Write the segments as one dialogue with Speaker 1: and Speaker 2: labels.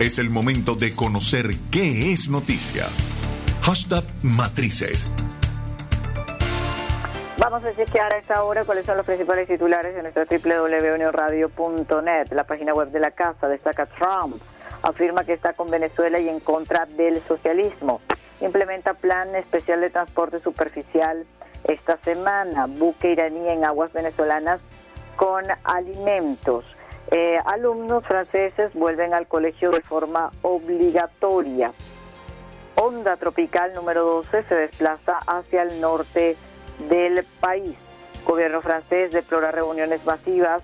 Speaker 1: Es el momento de conocer qué es noticia. Hashtag Matrices.
Speaker 2: Vamos a chequear a esta hora cuáles son los principales titulares de nuestro www.unioradio.net. La página web de la casa destaca Trump. Afirma que está con Venezuela y en contra del socialismo. Implementa plan especial de transporte superficial esta semana. Buque iraní en aguas venezolanas con alimentos. Eh, alumnos franceses vuelven al colegio de forma obligatoria. Onda tropical número 12 se desplaza hacia el norte del país. Gobierno francés deplora reuniones masivas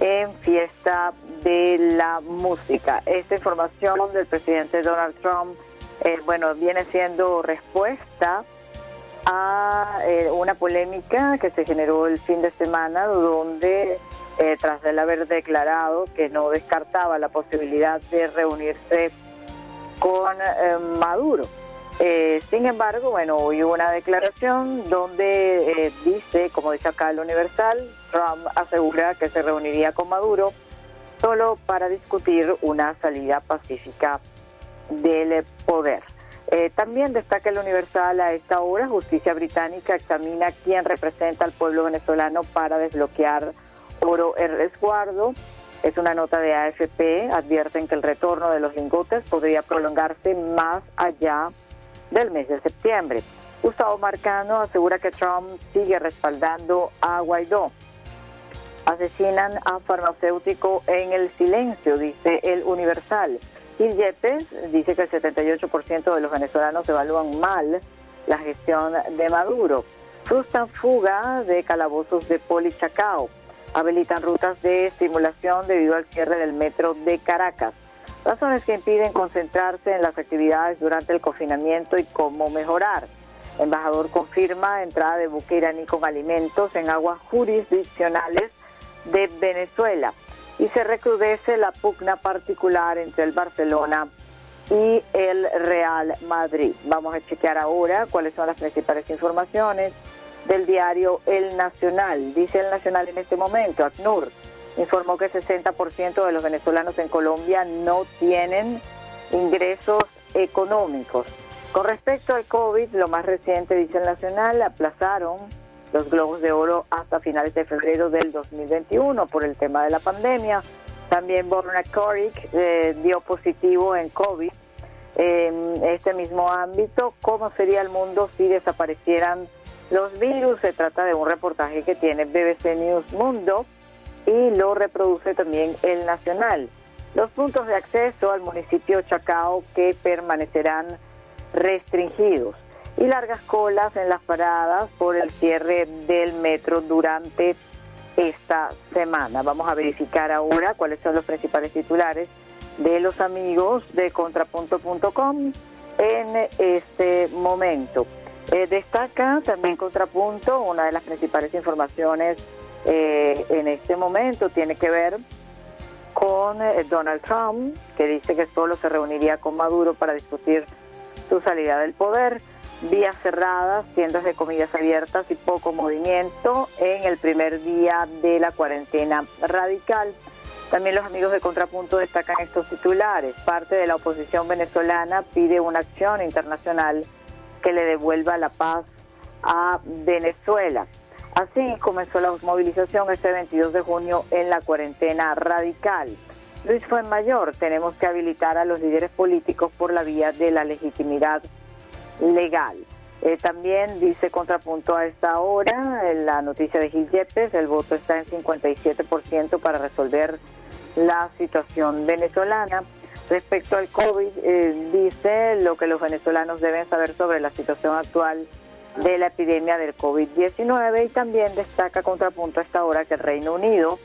Speaker 2: en fiesta de la música. Esta información del presidente Donald Trump, eh, bueno, viene siendo respuesta a eh, una polémica que se generó el fin de semana donde eh, tras él haber declarado que no descartaba la posibilidad de reunirse con eh, Maduro. Eh, sin embargo, bueno, hoy hubo una declaración donde dice, como dice acá el Universal, Trump asegura que se reuniría con Maduro solo para discutir una salida pacífica del poder. también destaca el Universal a esta hora, Justicia Británica examina quién representa al pueblo venezolano para desbloquear oro el resguardo. Es una nota de AFP, advierten que el retorno de los lingotes podría prolongarse más allá del mes de septiembre. Gustavo Marcano asegura que Trump sigue respaldando a Guaidó. Asesinan a farmacéutico en el silencio, dice el Universal. Gil dice que el 78% de los venezolanos evalúan mal la gestión de Maduro. Frustran fuga de calabozos de Polichacao habilitan rutas de estimulación debido al cierre del metro de Caracas. Razones que impiden concentrarse en las actividades durante el confinamiento y cómo mejorar. Embajador confirma entrada de buque iraní con alimentos en aguas jurisdiccionales de Venezuela. Y se recrudece la pugna particular entre el Barcelona y el Real Madrid. Vamos a chequear ahora cuáles son las principales informaciones del diario El Nacional. Dice El Nacional en este momento, ACNUR informó que 60% de los venezolanos en Colombia no tienen ingresos económicos. Con respecto al COVID, lo más reciente, dice El Nacional, aplazaron los globos de oro hasta finales de febrero del 2021 por el tema de la pandemia. También Borna Korik eh, dio positivo en COVID. En este mismo ámbito, ¿cómo sería el mundo si desaparecieran los virus. Se trata de un reportaje que tiene BBC News Mundo y lo reproduce también el Nacional. Los puntos de acceso al municipio Chacao que permanecerán restringidos y largas colas en las paradas por el cierre del metro durante esta semana. Vamos a verificar ahora cuáles son los principales titulares de los amigos de contrapunto.com en este momento. Eh, destaca también Contrapunto, una de las principales informaciones eh, en este momento tiene que ver con eh, Donald Trump, que dice que solo se reuniría con Maduro para discutir su salida del poder. Vías cerradas, tiendas de comidas abiertas y poco movimiento en el primer día de la cuarentena radical. También los amigos de Contrapunto destacan estos titulares. Parte de la oposición venezolana pide una acción internacional que le devuelva la paz a Venezuela. Así comenzó la movilización este 22 de junio en la cuarentena radical. Luis Fuenmayor, tenemos que habilitar a los líderes políticos por la vía de la legitimidad legal. Eh, también dice contrapunto a esta hora la noticia de Gil el voto está en 57% para resolver la situación venezolana. Respecto al COVID, eh, dice lo que los venezolanos deben saber sobre la situación actual de la epidemia del COVID-19 y también destaca contrapunto a esta hora que el Reino Unido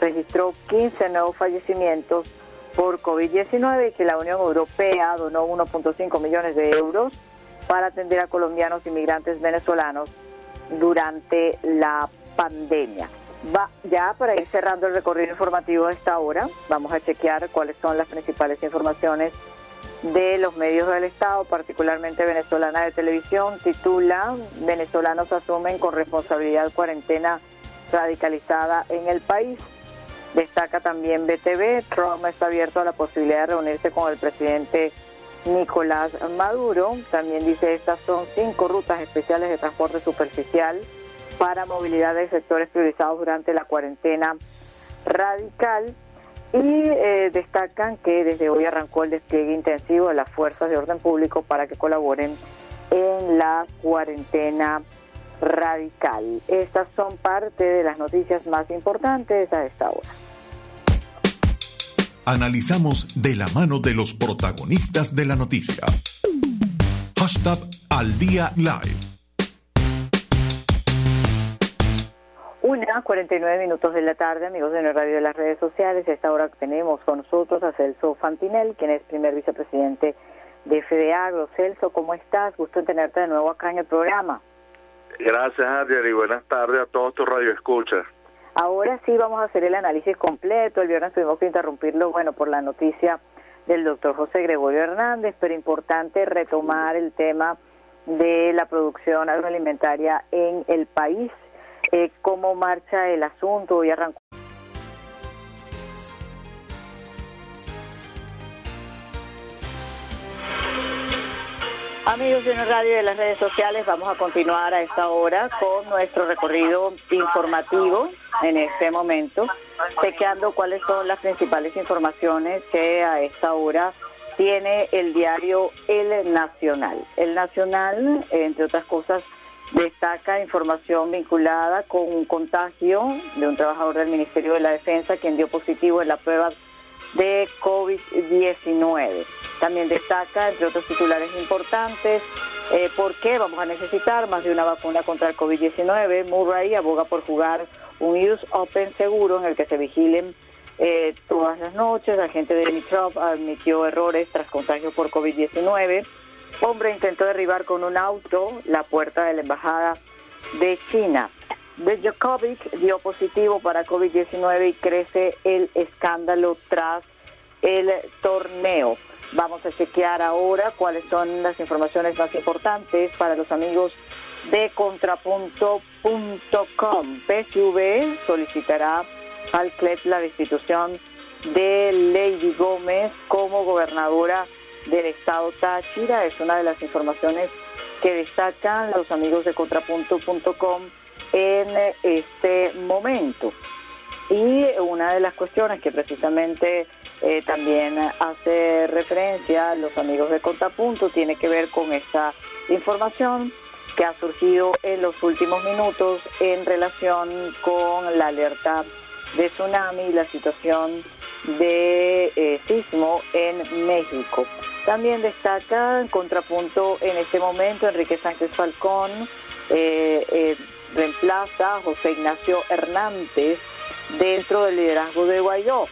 Speaker 2: registró 15 nuevos fallecimientos por COVID-19 y que la Unión Europea donó 1.5 millones de euros para atender a colombianos inmigrantes venezolanos durante la pandemia. Va, ya para ir cerrando el recorrido informativo de esta hora, vamos a chequear cuáles son las principales informaciones de los medios del Estado, particularmente venezolana de televisión, titula Venezolanos asumen con responsabilidad cuarentena radicalizada en el país. Destaca también BTV, Trump está abierto a la posibilidad de reunirse con el presidente Nicolás Maduro. También dice, estas son cinco rutas especiales de transporte superficial para movilidad de sectores priorizados durante la cuarentena radical. Y eh, destacan que desde hoy arrancó el despliegue intensivo de las fuerzas de orden público para que colaboren en la cuarentena radical. Estas son parte de las noticias más importantes a esta hora.
Speaker 1: Analizamos de la mano de los protagonistas de la noticia. Hashtag al día live.
Speaker 2: Una, 49 minutos de la tarde, amigos de radio de las redes sociales. A esta hora tenemos con nosotros a Celso Fantinel, quien es primer vicepresidente de FEDEAGRO. Celso, ¿cómo estás? Gusto en tenerte de nuevo acá en el programa.
Speaker 3: Gracias, Ariel, y buenas tardes a todos tus radioescuchas.
Speaker 2: Ahora sí vamos a hacer el análisis completo. El viernes tuvimos que interrumpirlo, bueno, por la noticia del doctor José Gregorio Hernández, pero importante retomar el tema de la producción agroalimentaria en el país, eh, cómo marcha el asunto. Hoy arrancó Amigos de la radio y de las redes sociales, vamos a continuar a esta hora con nuestro recorrido informativo en este momento, chequeando cuáles son las principales informaciones que a esta hora tiene el diario El Nacional. El Nacional, entre otras cosas, destaca información vinculada con un contagio de un trabajador del Ministerio de la Defensa quien dio positivo en la prueba de COVID-19. También destaca, entre otros titulares importantes, eh, por qué vamos a necesitar más de una vacuna contra el COVID-19. Murray aboga por jugar un Use Open seguro en el que se vigilen eh, todas las noches. La gente de Dimitrov admitió errores tras contagio por COVID-19. Hombre intentó derribar con un auto la puerta de la embajada de China. Djokovic dio positivo para COVID-19 y crece el escándalo tras el torneo. Vamos a chequear ahora cuáles son las informaciones más importantes para los amigos de contrapunto.com. PSV solicitará al CLEP la destitución de Lady Gómez como gobernadora del estado Táchira. Es una de las informaciones que destacan los amigos de contrapunto.com en este momento. Y una de las cuestiones que precisamente eh, también hace referencia a los amigos de Contrapunto tiene que ver con esta información que ha surgido en los últimos minutos en relación con la alerta de tsunami y la situación de eh, sismo en México. También destaca en contrapunto en este momento Enrique Sánchez Falcón, eh, reemplaza a José Ignacio Hernández dentro del liderazgo de Guaidó.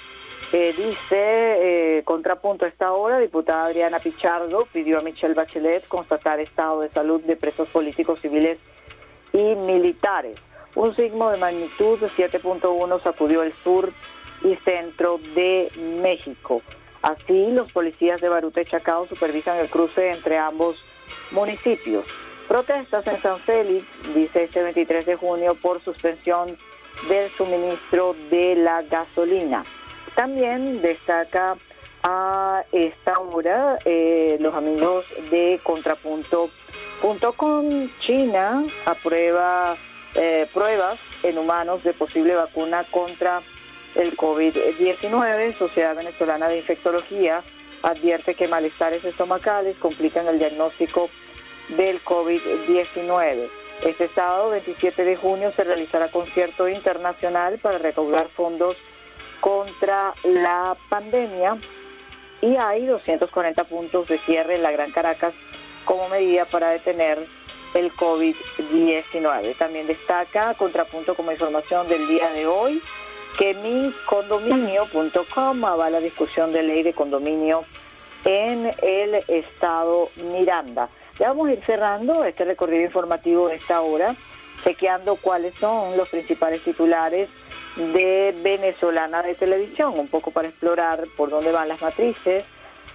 Speaker 2: Eh, dice, eh, contrapunto a esta hora, diputada Adriana Pichardo pidió a Michelle Bachelet constatar estado de salud de presos políticos civiles y militares. Un signo de magnitud de 7.1 sacudió el sur y centro de México. Así, los policías de Baruta y Chacao supervisan el cruce entre ambos municipios. Protestas en San Félix, dice este 23 de junio, por suspensión del suministro de la gasolina. También destaca a esta hora eh, los amigos de contrapunto.com. China aprueba eh, pruebas en humanos de posible vacuna contra el COVID-19. Sociedad Venezolana de Infectología advierte que malestares estomacales complican el diagnóstico del COVID-19. Este sábado 27 de junio se realizará concierto internacional para recaudar fondos contra la pandemia y hay 240 puntos de cierre en la Gran Caracas como medida para detener el COVID-19. También destaca, contrapunto como información del día de hoy, que mi condominio.com avala discusión de ley de condominio en el estado Miranda. Ya vamos a ir cerrando este recorrido informativo de esta hora, chequeando cuáles son los principales titulares de Venezolana de Televisión, un poco para explorar por dónde van las matrices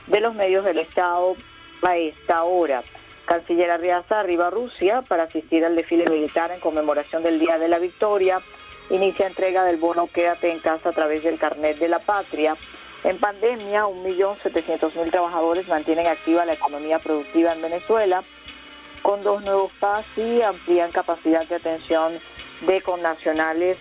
Speaker 2: de los medios del Estado a esta hora. Canciller Arriaza arriba a Rusia para asistir al desfile militar en conmemoración del Día de la Victoria. inicia entrega del bono Quédate en casa a través del carnet de la patria. En pandemia, 1.700.000 trabajadores mantienen activa la economía productiva en Venezuela con dos nuevos PAS y amplían capacidad de atención de connacionales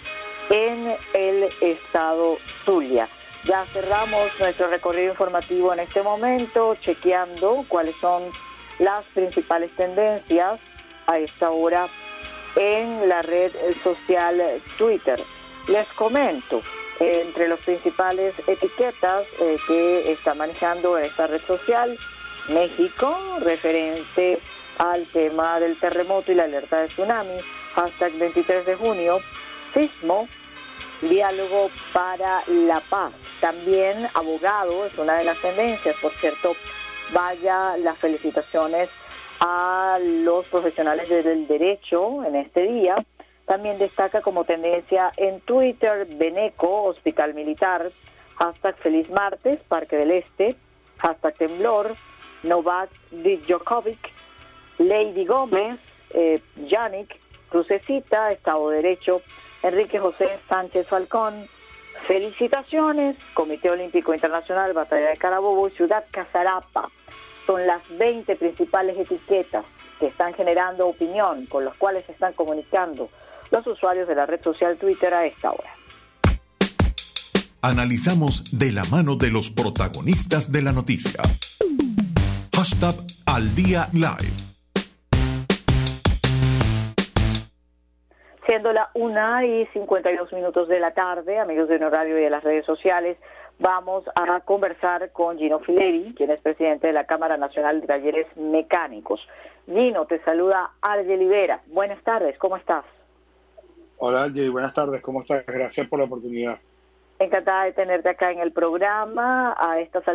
Speaker 2: en el estado Zulia. Ya cerramos nuestro recorrido informativo en este momento, chequeando cuáles son las principales tendencias a esta hora en la red social Twitter. Les comento, entre las principales etiquetas eh, que está manejando esta red social, México, referente al tema del terremoto y la alerta de tsunami, hashtag 23 de junio, sismo, diálogo para la paz. También abogado es una de las tendencias, por cierto, vaya las felicitaciones a los profesionales del derecho en este día. También destaca como tendencia en Twitter Beneco, Hospital Militar, hashtag Feliz Martes, Parque del Este, hashtag Temblor, Novak Djokovic, Lady Gómez, eh, Yannick, Crucecita, Estado de Derecho, Enrique José Sánchez Falcón. Felicitaciones, Comité Olímpico Internacional, Batalla de Carabobo y Ciudad Casarapa. Son las 20 principales etiquetas que están generando opinión, con las cuales se están comunicando los usuarios de la red social Twitter a esta hora.
Speaker 1: Analizamos de la mano de los protagonistas de la noticia. Hashtag al día live.
Speaker 2: Siendo la una y 52 minutos de la tarde, amigos de Radio y de las redes sociales, vamos a conversar con Gino Fileri, quien es presidente de la Cámara Nacional de Talleres Mecánicos. Gino, te saluda Arge Libera. Buenas tardes, ¿cómo estás?
Speaker 4: Hola Arge, buenas tardes, ¿cómo estás? Gracias por la oportunidad.
Speaker 2: Encantada de tenerte acá en el programa a estas